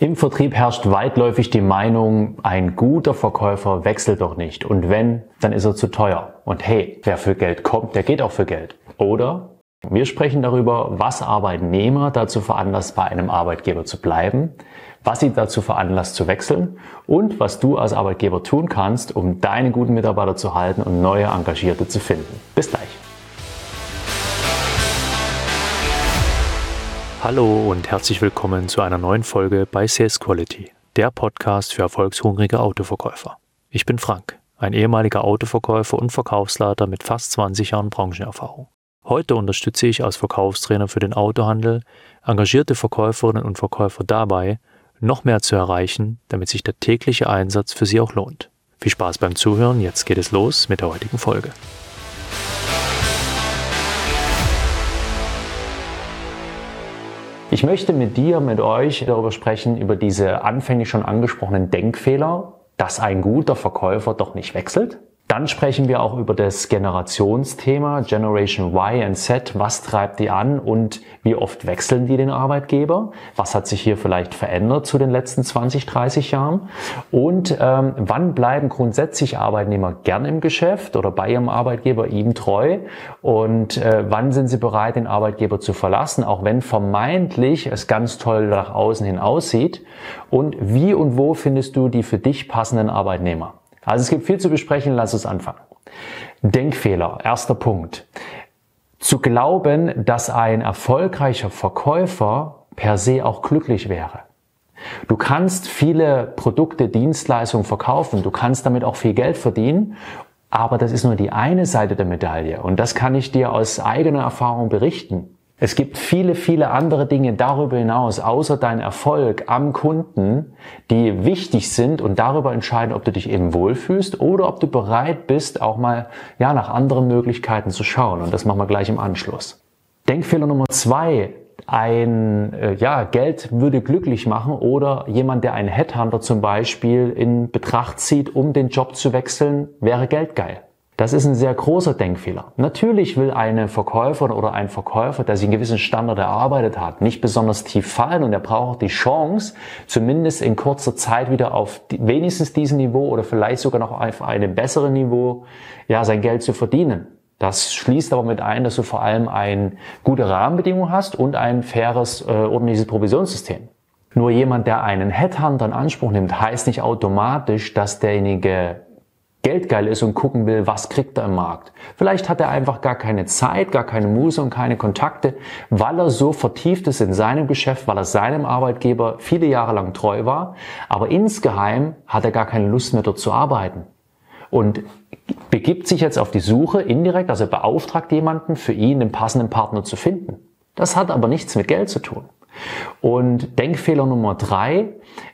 Im Vertrieb herrscht weitläufig die Meinung, ein guter Verkäufer wechselt doch nicht. Und wenn, dann ist er zu teuer. Und hey, wer für Geld kommt, der geht auch für Geld. Oder wir sprechen darüber, was Arbeitnehmer dazu veranlasst, bei einem Arbeitgeber zu bleiben, was sie dazu veranlasst zu wechseln und was du als Arbeitgeber tun kannst, um deine guten Mitarbeiter zu halten und neue Engagierte zu finden. Bis gleich. Hallo und herzlich willkommen zu einer neuen Folge bei Sales Quality, der Podcast für erfolgshungrige Autoverkäufer. Ich bin Frank, ein ehemaliger Autoverkäufer und Verkaufsleiter mit fast 20 Jahren Branchenerfahrung. Heute unterstütze ich als Verkaufstrainer für den Autohandel engagierte Verkäuferinnen und Verkäufer dabei, noch mehr zu erreichen, damit sich der tägliche Einsatz für sie auch lohnt. Viel Spaß beim Zuhören, jetzt geht es los mit der heutigen Folge. Ich möchte mit dir, mit euch darüber sprechen, über diese anfänglich schon angesprochenen Denkfehler, dass ein guter Verkäufer doch nicht wechselt dann sprechen wir auch über das Generationsthema Generation Y und Z. Was treibt die an und wie oft wechseln die den Arbeitgeber? Was hat sich hier vielleicht verändert zu den letzten 20, 30 Jahren? Und ähm, wann bleiben grundsätzlich Arbeitnehmer gern im Geschäft oder bei ihrem Arbeitgeber ihm treu? Und äh, wann sind sie bereit, den Arbeitgeber zu verlassen, auch wenn vermeintlich es ganz toll nach außen hin aussieht? Und wie und wo findest du die für dich passenden Arbeitnehmer? Also es gibt viel zu besprechen, lass uns anfangen. Denkfehler, erster Punkt. Zu glauben, dass ein erfolgreicher Verkäufer per se auch glücklich wäre. Du kannst viele Produkte, Dienstleistungen verkaufen, du kannst damit auch viel Geld verdienen, aber das ist nur die eine Seite der Medaille und das kann ich dir aus eigener Erfahrung berichten. Es gibt viele, viele andere Dinge darüber hinaus, außer dein Erfolg am Kunden, die wichtig sind und darüber entscheiden, ob du dich eben wohlfühlst oder ob du bereit bist, auch mal, ja, nach anderen Möglichkeiten zu schauen. Und das machen wir gleich im Anschluss. Denkfehler Nummer zwei. Ein, äh, ja, Geld würde glücklich machen oder jemand, der einen Headhunter zum Beispiel in Betracht zieht, um den Job zu wechseln, wäre Geld geil. Das ist ein sehr großer Denkfehler. Natürlich will eine Verkäufer oder ein Verkäufer, der sich einen gewissen Standard erarbeitet hat, nicht besonders tief fallen und er braucht die Chance, zumindest in kurzer Zeit wieder auf wenigstens diesem Niveau oder vielleicht sogar noch auf einem besseren Niveau, ja, sein Geld zu verdienen. Das schließt aber mit ein, dass du vor allem eine gute Rahmenbedingung hast und ein faires, äh, ordentliches Provisionssystem. Nur jemand, der einen Headhunter in Anspruch nimmt, heißt nicht automatisch, dass derjenige geldgeil ist und gucken will, was kriegt er im Markt. Vielleicht hat er einfach gar keine Zeit, gar keine Muse und keine Kontakte, weil er so vertieft ist in seinem Geschäft, weil er seinem Arbeitgeber viele Jahre lang treu war, aber insgeheim hat er gar keine Lust mehr dort zu arbeiten. Und begibt sich jetzt auf die Suche indirekt, also beauftragt jemanden, für ihn den passenden Partner zu finden. Das hat aber nichts mit Geld zu tun. Und Denkfehler Nummer drei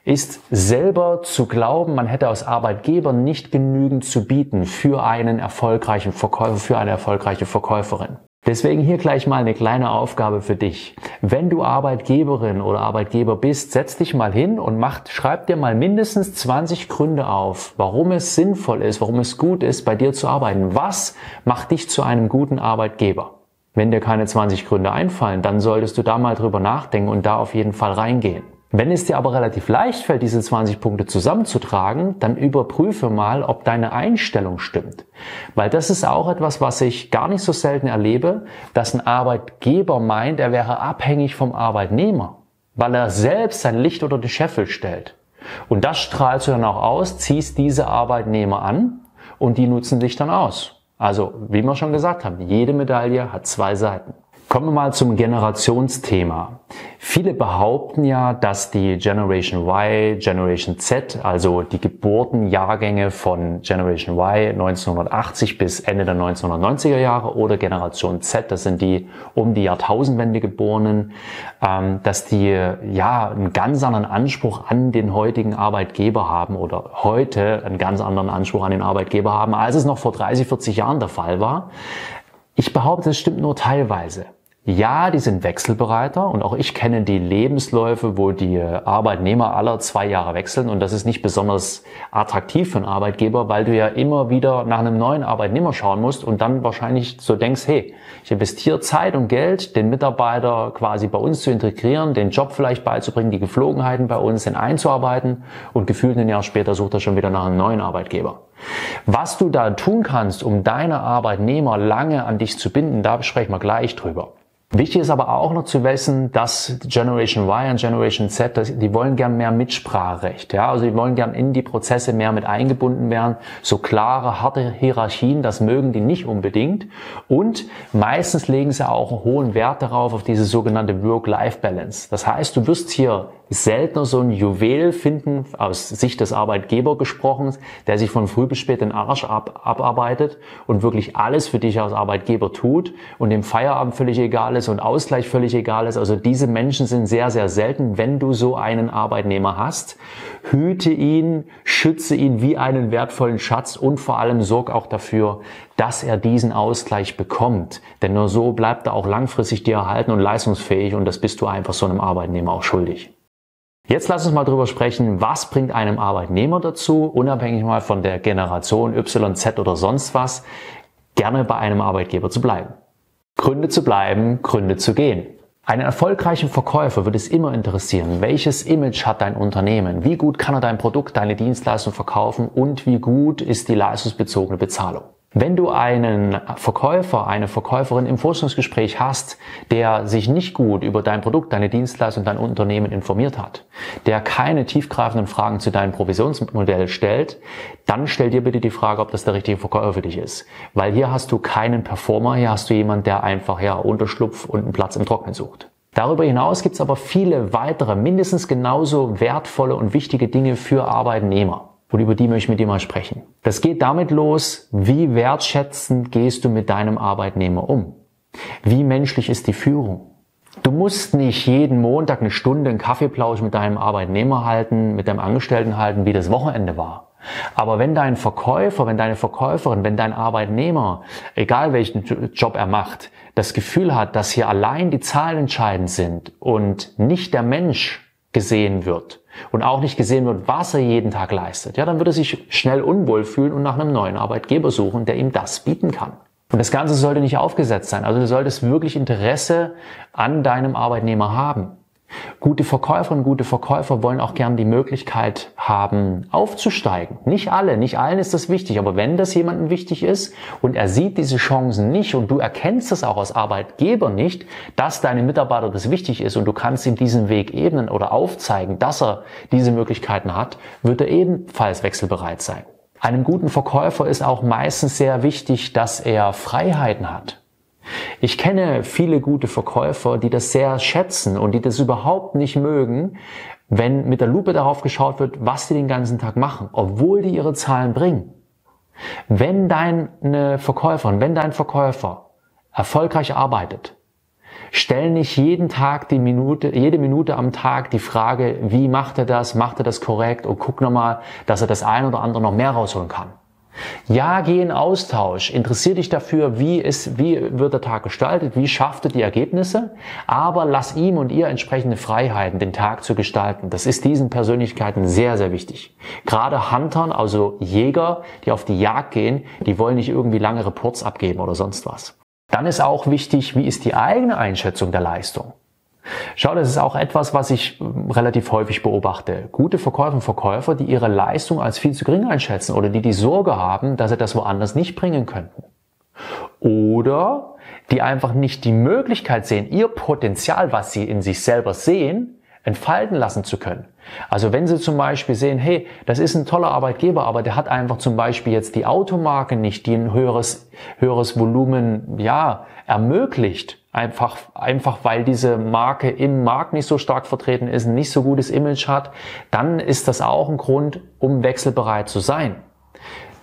ist selber zu glauben, man hätte als Arbeitgeber nicht genügend zu bieten für einen erfolgreichen Verkäufer, für eine erfolgreiche Verkäuferin. Deswegen hier gleich mal eine kleine Aufgabe für dich. Wenn du Arbeitgeberin oder Arbeitgeber bist, setz dich mal hin und mach, schreib dir mal mindestens 20 Gründe auf, warum es sinnvoll ist, warum es gut ist, bei dir zu arbeiten. Was macht dich zu einem guten Arbeitgeber? Wenn dir keine 20 Gründe einfallen, dann solltest du da mal drüber nachdenken und da auf jeden Fall reingehen. Wenn es dir aber relativ leicht fällt, diese 20 Punkte zusammenzutragen, dann überprüfe mal, ob deine Einstellung stimmt. Weil das ist auch etwas, was ich gar nicht so selten erlebe, dass ein Arbeitgeber meint, er wäre abhängig vom Arbeitnehmer, weil er selbst sein Licht unter die Scheffel stellt. Und das strahlst du dann auch aus, ziehst diese Arbeitnehmer an und die nutzen dich dann aus. Also, wie wir schon gesagt haben, jede Medaille hat zwei Seiten. Kommen wir mal zum Generationsthema. Viele behaupten ja, dass die Generation Y, Generation Z, also die Geburtenjahrgänge von Generation Y 1980 bis Ende der 1990er Jahre oder Generation Z, das sind die um die Jahrtausendwende geborenen, ähm, dass die ja einen ganz anderen Anspruch an den heutigen Arbeitgeber haben oder heute einen ganz anderen Anspruch an den Arbeitgeber haben, als es noch vor 30, 40 Jahren der Fall war. Ich behaupte, es stimmt nur teilweise. Ja, die sind wechselbereiter und auch ich kenne die Lebensläufe, wo die Arbeitnehmer aller zwei Jahre wechseln und das ist nicht besonders attraktiv für einen Arbeitgeber, weil du ja immer wieder nach einem neuen Arbeitnehmer schauen musst und dann wahrscheinlich so denkst, hey, ich investiere Zeit und Geld, den Mitarbeiter quasi bei uns zu integrieren, den Job vielleicht beizubringen, die Geflogenheiten bei uns in einzuarbeiten und gefühlt ein Jahr später sucht er schon wieder nach einem neuen Arbeitgeber. Was du da tun kannst, um deine Arbeitnehmer lange an dich zu binden, da sprechen wir gleich drüber. Wichtig ist aber auch noch zu wissen, dass Generation Y und Generation Z, die wollen gern mehr Mitspracherecht. Ja? Also die wollen gern in die Prozesse mehr mit eingebunden werden. So klare, harte Hierarchien, das mögen die nicht unbedingt. Und meistens legen sie auch einen hohen Wert darauf, auf diese sogenannte Work-Life-Balance. Das heißt, du wirst hier seltener so ein Juwel finden, aus Sicht des Arbeitgeber gesprochen, der sich von früh bis spät den Arsch ab, abarbeitet und wirklich alles für dich als Arbeitgeber tut und dem Feierabend völlig egal ist und Ausgleich völlig egal ist. Also diese Menschen sind sehr, sehr selten, wenn du so einen Arbeitnehmer hast. Hüte ihn, schütze ihn wie einen wertvollen Schatz und vor allem sorg auch dafür, dass er diesen Ausgleich bekommt. Denn nur so bleibt er auch langfristig dir erhalten und leistungsfähig und das bist du einfach so einem Arbeitnehmer auch schuldig. Jetzt lass uns mal drüber sprechen, was bringt einem Arbeitnehmer dazu, unabhängig mal von der Generation Y, Z oder sonst was, gerne bei einem Arbeitgeber zu bleiben. Gründe zu bleiben, Gründe zu gehen. Einen erfolgreichen Verkäufer wird es immer interessieren, welches Image hat dein Unternehmen, wie gut kann er dein Produkt, deine Dienstleistung verkaufen und wie gut ist die leistungsbezogene Bezahlung. Wenn du einen Verkäufer, eine Verkäuferin im Forschungsgespräch hast, der sich nicht gut über dein Produkt, deine Dienstleistung, dein Unternehmen informiert hat, der keine tiefgreifenden Fragen zu deinem Provisionsmodell stellt, dann stell dir bitte die Frage, ob das der richtige Verkäufer für dich ist. Weil hier hast du keinen Performer, hier hast du jemanden, der einfach ja Unterschlupf und einen Platz im Trocknen sucht. Darüber hinaus gibt es aber viele weitere, mindestens genauso wertvolle und wichtige Dinge für Arbeitnehmer. Und über die möchte ich mit dir mal sprechen. Das geht damit los, wie wertschätzend gehst du mit deinem Arbeitnehmer um? Wie menschlich ist die Führung? Du musst nicht jeden Montag eine Stunde einen Kaffeeplausch mit deinem Arbeitnehmer halten, mit deinem Angestellten halten, wie das Wochenende war. Aber wenn dein Verkäufer, wenn deine Verkäuferin, wenn dein Arbeitnehmer, egal welchen Job er macht, das Gefühl hat, dass hier allein die Zahlen entscheidend sind und nicht der Mensch gesehen wird und auch nicht gesehen wird, was er jeden Tag leistet, ja, dann wird er sich schnell unwohl fühlen und nach einem neuen Arbeitgeber suchen, der ihm das bieten kann. Und das Ganze sollte nicht aufgesetzt sein. Also du solltest wirklich Interesse an deinem Arbeitnehmer haben. Gute Verkäuferinnen, gute Verkäufer wollen auch gern die Möglichkeit haben, aufzusteigen. Nicht alle, nicht allen ist das wichtig, aber wenn das jemandem wichtig ist und er sieht diese Chancen nicht und du erkennst es auch als Arbeitgeber nicht, dass deine Mitarbeiter das wichtig ist und du kannst ihm diesen Weg ebnen oder aufzeigen, dass er diese Möglichkeiten hat, wird er ebenfalls wechselbereit sein. Einem guten Verkäufer ist auch meistens sehr wichtig, dass er Freiheiten hat. Ich kenne viele gute Verkäufer, die das sehr schätzen und die das überhaupt nicht mögen, wenn mit der Lupe darauf geschaut wird, was die den ganzen Tag machen, obwohl die ihre Zahlen bringen. Wenn deine Verkäuferin, wenn dein Verkäufer erfolgreich arbeitet, stell nicht jeden Tag die Minute, jede Minute am Tag die Frage, wie macht er das, macht er das korrekt und guck nochmal, dass er das ein oder andere noch mehr rausholen kann. Ja, geh in Austausch. Interessier dich dafür, wie, ist, wie wird der Tag gestaltet, wie schafft er die Ergebnisse, aber lass ihm und ihr entsprechende Freiheiten, den Tag zu gestalten. Das ist diesen Persönlichkeiten sehr, sehr wichtig. Gerade Huntern, also Jäger, die auf die Jagd gehen, die wollen nicht irgendwie lange Reports abgeben oder sonst was. Dann ist auch wichtig, wie ist die eigene Einschätzung der Leistung. Schau, das ist auch etwas, was ich ähm, relativ häufig beobachte. Gute Verkäufer und Verkäufer, die ihre Leistung als viel zu gering einschätzen oder die die Sorge haben, dass sie das woanders nicht bringen könnten. Oder die einfach nicht die Möglichkeit sehen, ihr Potenzial, was sie in sich selber sehen, entfalten lassen zu können. Also wenn Sie zum Beispiel sehen, hey, das ist ein toller Arbeitgeber, aber der hat einfach zum Beispiel jetzt die Automarke nicht, die ein höheres, höheres Volumen, ja, ermöglicht. Einfach, einfach weil diese Marke im Markt nicht so stark vertreten ist, nicht so gutes Image hat, dann ist das auch ein Grund, um wechselbereit zu sein.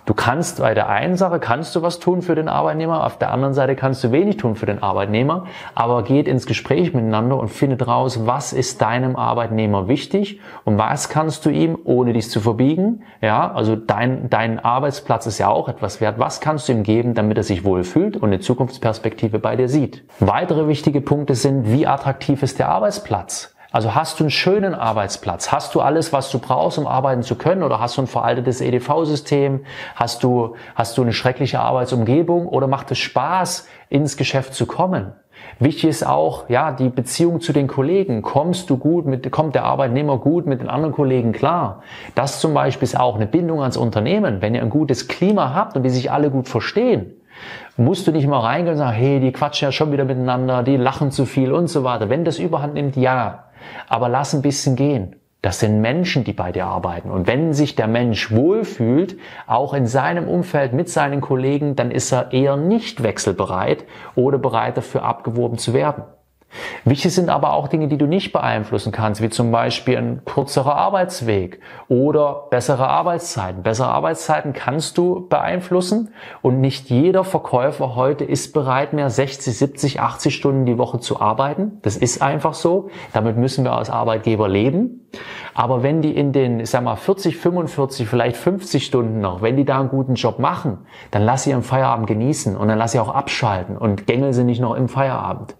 Du kannst bei der einen Sache kannst du was tun für den Arbeitnehmer, auf der anderen Seite kannst du wenig tun für den Arbeitnehmer, aber geht ins Gespräch miteinander und findet raus, was ist deinem Arbeitnehmer wichtig und was kannst du ihm, ohne dich zu verbiegen, ja, also dein, dein Arbeitsplatz ist ja auch etwas wert, was kannst du ihm geben, damit er sich wohlfühlt und eine Zukunftsperspektive bei dir sieht. Weitere wichtige Punkte sind, wie attraktiv ist der Arbeitsplatz? Also hast du einen schönen Arbeitsplatz? Hast du alles, was du brauchst, um arbeiten zu können? Oder hast du ein veraltetes EDV-System? Hast du, hast du eine schreckliche Arbeitsumgebung? Oder macht es Spaß, ins Geschäft zu kommen? Wichtig ist auch, ja, die Beziehung zu den Kollegen. Kommst du gut mit, kommt der Arbeitnehmer gut mit den anderen Kollegen klar? Das zum Beispiel ist auch eine Bindung ans Unternehmen. Wenn ihr ein gutes Klima habt und die sich alle gut verstehen, musst du nicht mal reingehen und sagen, hey, die quatschen ja schon wieder miteinander, die lachen zu viel und so weiter. Wenn das überhand nimmt, ja. Aber lass ein bisschen gehen. Das sind Menschen, die bei dir arbeiten. Und wenn sich der Mensch wohlfühlt, auch in seinem Umfeld mit seinen Kollegen, dann ist er eher nicht wechselbereit oder bereit dafür abgeworben zu werden. Wichtig sind aber auch Dinge, die du nicht beeinflussen kannst, wie zum Beispiel ein kürzerer Arbeitsweg oder bessere Arbeitszeiten. Bessere Arbeitszeiten kannst du beeinflussen und nicht jeder Verkäufer heute ist bereit, mehr 60, 70, 80 Stunden die Woche zu arbeiten. Das ist einfach so. Damit müssen wir als Arbeitgeber leben. Aber wenn die in den, ich sag mal, 40, 45, vielleicht 50 Stunden noch, wenn die da einen guten Job machen, dann lass sie ihren Feierabend genießen und dann lass sie auch abschalten und gängel sie nicht noch im Feierabend.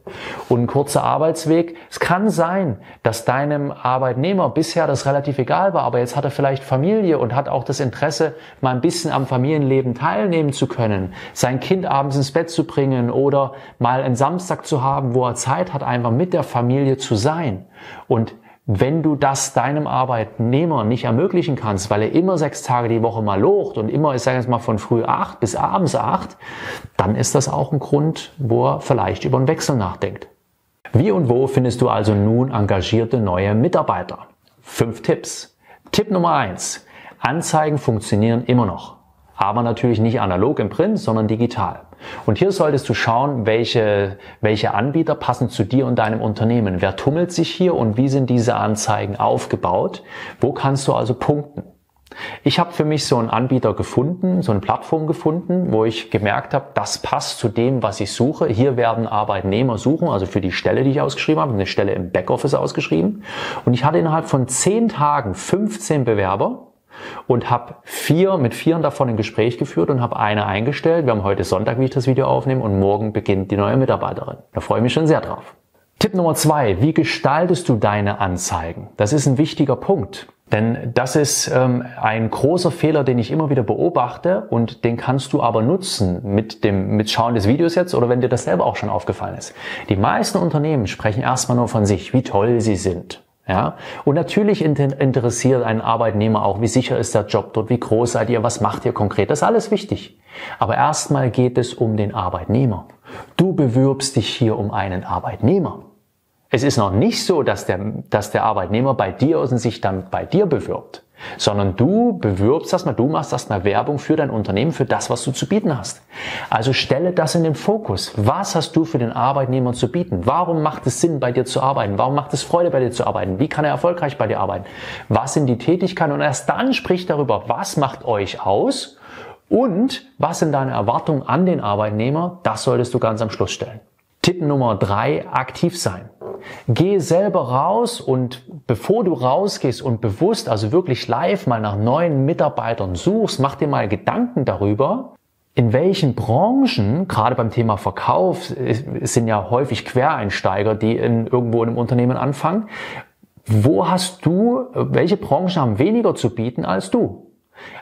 Und ein kurzer Arbeitsweg, es kann sein, dass deinem Arbeitnehmer bisher das relativ egal war, aber jetzt hat er vielleicht Familie und hat auch das Interesse, mal ein bisschen am Familienleben teilnehmen zu können, sein Kind abends ins Bett zu bringen oder mal einen Samstag zu haben, wo er Zeit hat, einfach mit der Familie zu sein. Und wenn du das deinem Arbeitnehmer nicht ermöglichen kannst, weil er immer sechs Tage die Woche mal locht und immer, ich sage jetzt mal, von früh acht bis abends acht, dann ist das auch ein Grund, wo er vielleicht über einen Wechsel nachdenkt. Wie und wo findest du also nun engagierte neue Mitarbeiter? Fünf Tipps. Tipp Nummer eins. Anzeigen funktionieren immer noch. Aber natürlich nicht analog im Print, sondern digital. Und hier solltest du schauen, welche, welche Anbieter passen zu dir und deinem Unternehmen. Wer tummelt sich hier und wie sind diese Anzeigen aufgebaut? Wo kannst du also punkten? Ich habe für mich so einen Anbieter gefunden, so eine Plattform gefunden, wo ich gemerkt habe, das passt zu dem, was ich suche. Hier werden Arbeitnehmer suchen, also für die Stelle, die ich ausgeschrieben habe, eine Stelle im Backoffice ausgeschrieben. Und ich hatte innerhalb von zehn Tagen 15 Bewerber und habe vier mit vieren davon ein Gespräch geführt und habe eine eingestellt. Wir haben heute Sonntag, wie ich das Video aufnehme, und morgen beginnt die neue Mitarbeiterin. Da freue ich mich schon sehr drauf. Tipp Nummer zwei, wie gestaltest du deine Anzeigen? Das ist ein wichtiger Punkt. Denn das ist ähm, ein großer Fehler, den ich immer wieder beobachte und den kannst du aber nutzen mit dem mit Schauen des Videos jetzt oder wenn dir das selber auch schon aufgefallen ist. Die meisten Unternehmen sprechen erstmal nur von sich, wie toll sie sind. Ja, und natürlich interessiert einen Arbeitnehmer auch, wie sicher ist der Job dort, wie groß seid ihr, was macht ihr konkret, das ist alles wichtig. Aber erstmal geht es um den Arbeitnehmer. Du bewirbst dich hier um einen Arbeitnehmer. Es ist noch nicht so, dass der, dass der Arbeitnehmer bei dir und sich dann bei dir bewirbt sondern du bewirbst erstmal, du machst erstmal Werbung für dein Unternehmen, für das, was du zu bieten hast. Also stelle das in den Fokus. Was hast du für den Arbeitnehmer zu bieten? Warum macht es Sinn, bei dir zu arbeiten? Warum macht es Freude, bei dir zu arbeiten? Wie kann er erfolgreich bei dir arbeiten? Was sind die Tätigkeiten? Und erst dann sprich darüber, was macht euch aus? Und was sind deine Erwartungen an den Arbeitnehmer? Das solltest du ganz am Schluss stellen. Tipp Nummer drei, aktiv sein. Geh selber raus und bevor du rausgehst und bewusst, also wirklich live mal nach neuen Mitarbeitern suchst, mach dir mal Gedanken darüber, in welchen Branchen, gerade beim Thema Verkauf, sind ja häufig Quereinsteiger, die in, irgendwo in einem Unternehmen anfangen, wo hast du, welche Branchen haben weniger zu bieten als du?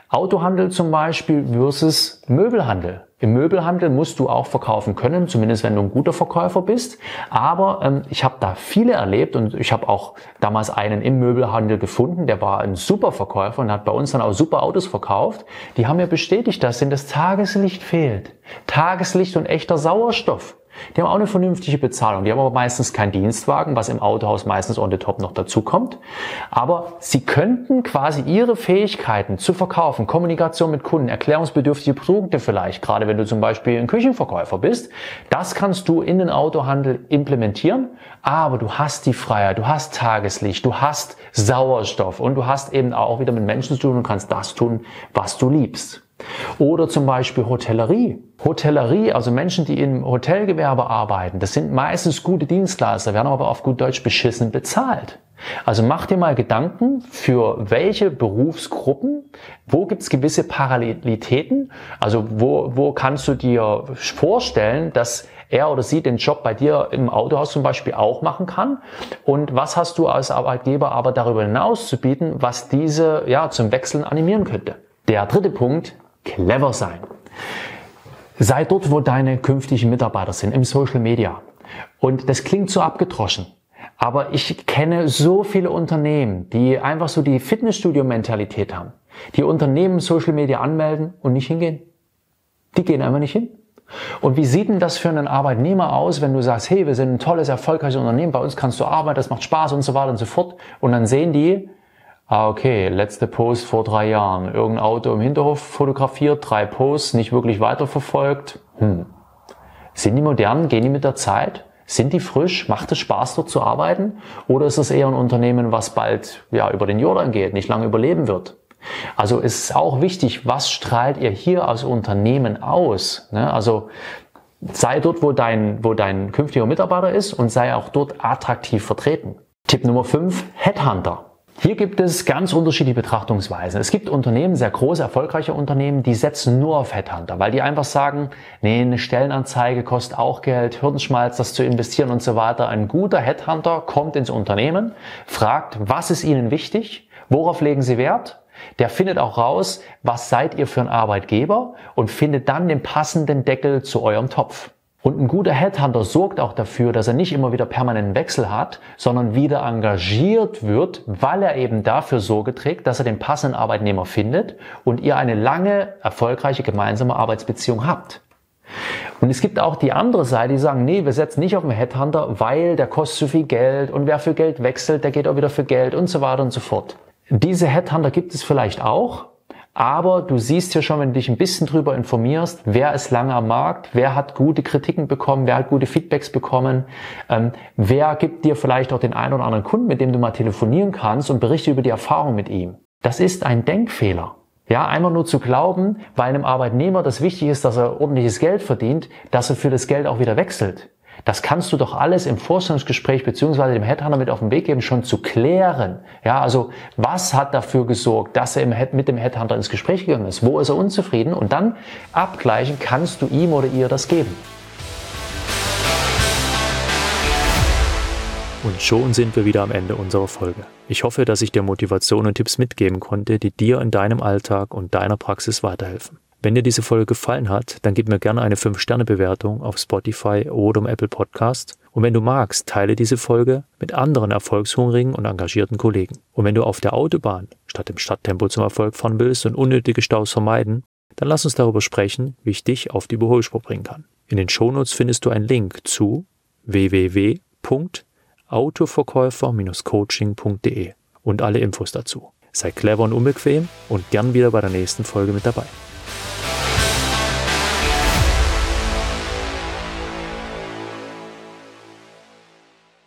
Autohandel zum Beispiel versus Möbelhandel. Im Möbelhandel musst du auch verkaufen können, zumindest wenn du ein guter Verkäufer bist. Aber ähm, ich habe da viele erlebt und ich habe auch damals einen im Möbelhandel gefunden, der war ein super Verkäufer und hat bei uns dann auch super Autos verkauft. Die haben mir bestätigt, dass ihnen das Tageslicht fehlt. Tageslicht und echter Sauerstoff. Die haben auch eine vernünftige Bezahlung. Die haben aber meistens keinen Dienstwagen, was im Autohaus meistens on the top noch dazu kommt. Aber sie könnten quasi ihre Fähigkeiten zu verkaufen, Kommunikation mit Kunden, erklärungsbedürftige Produkte vielleicht, gerade wenn du zum Beispiel ein Küchenverkäufer bist, das kannst du in den Autohandel implementieren. Aber du hast die Freiheit, du hast Tageslicht, du hast Sauerstoff und du hast eben auch wieder mit Menschen zu tun und kannst das tun, was du liebst. Oder zum Beispiel Hotellerie. Hotellerie, also Menschen, die im Hotelgewerbe arbeiten, das sind meistens gute Dienstleister, werden aber auf gut Deutsch beschissen bezahlt. Also mach dir mal Gedanken, für welche Berufsgruppen, wo gibt's gewisse Parallelitäten, also wo, wo kannst du dir vorstellen, dass er oder sie den Job bei dir im Autohaus zum Beispiel auch machen kann und was hast du als Arbeitgeber aber darüber hinaus zu bieten, was diese ja zum Wechseln animieren könnte. Der dritte Punkt, clever sein. Sei dort, wo deine künftigen Mitarbeiter sind, im Social Media. Und das klingt so abgedroschen. Aber ich kenne so viele Unternehmen, die einfach so die Fitnessstudio-Mentalität haben. Die Unternehmen Social Media anmelden und nicht hingehen. Die gehen einfach nicht hin. Und wie sieht denn das für einen Arbeitnehmer aus, wenn du sagst, hey, wir sind ein tolles, erfolgreiches Unternehmen, bei uns kannst du arbeiten, das macht Spaß und so weiter und so fort. Und dann sehen die, ah, okay, letzte Post vor drei Jahren, irgendein Auto im Hinterhof fotografiert, drei Posts, nicht wirklich weiterverfolgt. Hm. Sind die modern? Gehen die mit der Zeit? Sind die frisch? Macht es Spaß, dort zu arbeiten? Oder ist es eher ein Unternehmen, was bald ja, über den Jordan geht, nicht lange überleben wird? Also es ist auch wichtig, was strahlt ihr hier als Unternehmen aus? Ne? Also sei dort, wo dein, wo dein künftiger Mitarbeiter ist und sei auch dort attraktiv vertreten. Tipp Nummer 5, Headhunter. Hier gibt es ganz unterschiedliche Betrachtungsweisen. Es gibt Unternehmen, sehr große, erfolgreiche Unternehmen, die setzen nur auf Headhunter, weil die einfach sagen, nee, eine Stellenanzeige kostet auch Geld, Hirnschmalz, das zu investieren und so weiter. Ein guter Headhunter kommt ins Unternehmen, fragt, was ist Ihnen wichtig, worauf legen Sie Wert? Der findet auch raus, was seid ihr für ein Arbeitgeber und findet dann den passenden Deckel zu eurem Topf. Und ein guter Headhunter sorgt auch dafür, dass er nicht immer wieder permanenten Wechsel hat, sondern wieder engagiert wird, weil er eben dafür Sorge trägt, dass er den passenden Arbeitnehmer findet und ihr eine lange, erfolgreiche gemeinsame Arbeitsbeziehung habt. Und es gibt auch die andere Seite, die sagen, nee, wir setzen nicht auf den Headhunter, weil der kostet zu viel Geld und wer für Geld wechselt, der geht auch wieder für Geld und so weiter und so fort. Diese Headhunter gibt es vielleicht auch, aber du siehst ja schon, wenn du dich ein bisschen drüber informierst, wer ist lange am Markt, wer hat gute Kritiken bekommen, wer hat gute Feedbacks bekommen, ähm, wer gibt dir vielleicht auch den einen oder anderen Kunden, mit dem du mal telefonieren kannst und berichte über die Erfahrung mit ihm. Das ist ein Denkfehler. Ja, einmal nur zu glauben, weil einem Arbeitnehmer das wichtig ist, dass er ordentliches Geld verdient, dass er für das Geld auch wieder wechselt. Das kannst du doch alles im Vorstellungsgespräch beziehungsweise dem Headhunter mit auf den Weg geben, schon zu klären. Ja, also was hat dafür gesorgt, dass er mit dem Headhunter ins Gespräch gegangen ist? Wo ist er unzufrieden? Und dann abgleichen, kannst du ihm oder ihr das geben. Und schon sind wir wieder am Ende unserer Folge. Ich hoffe, dass ich dir Motivation und Tipps mitgeben konnte, die dir in deinem Alltag und deiner Praxis weiterhelfen. Wenn dir diese Folge gefallen hat, dann gib mir gerne eine 5-Sterne-Bewertung auf Spotify oder im Apple Podcast. Und wenn du magst, teile diese Folge mit anderen erfolgshungrigen und engagierten Kollegen. Und wenn du auf der Autobahn statt im Stadttempo zum Erfolg fahren willst und unnötige Staus vermeiden, dann lass uns darüber sprechen, wie ich dich auf die Überholspur bringen kann. In den Shownotes findest du einen Link zu www.autoverkäufer-coaching.de und alle Infos dazu. Sei clever und unbequem und gern wieder bei der nächsten Folge mit dabei.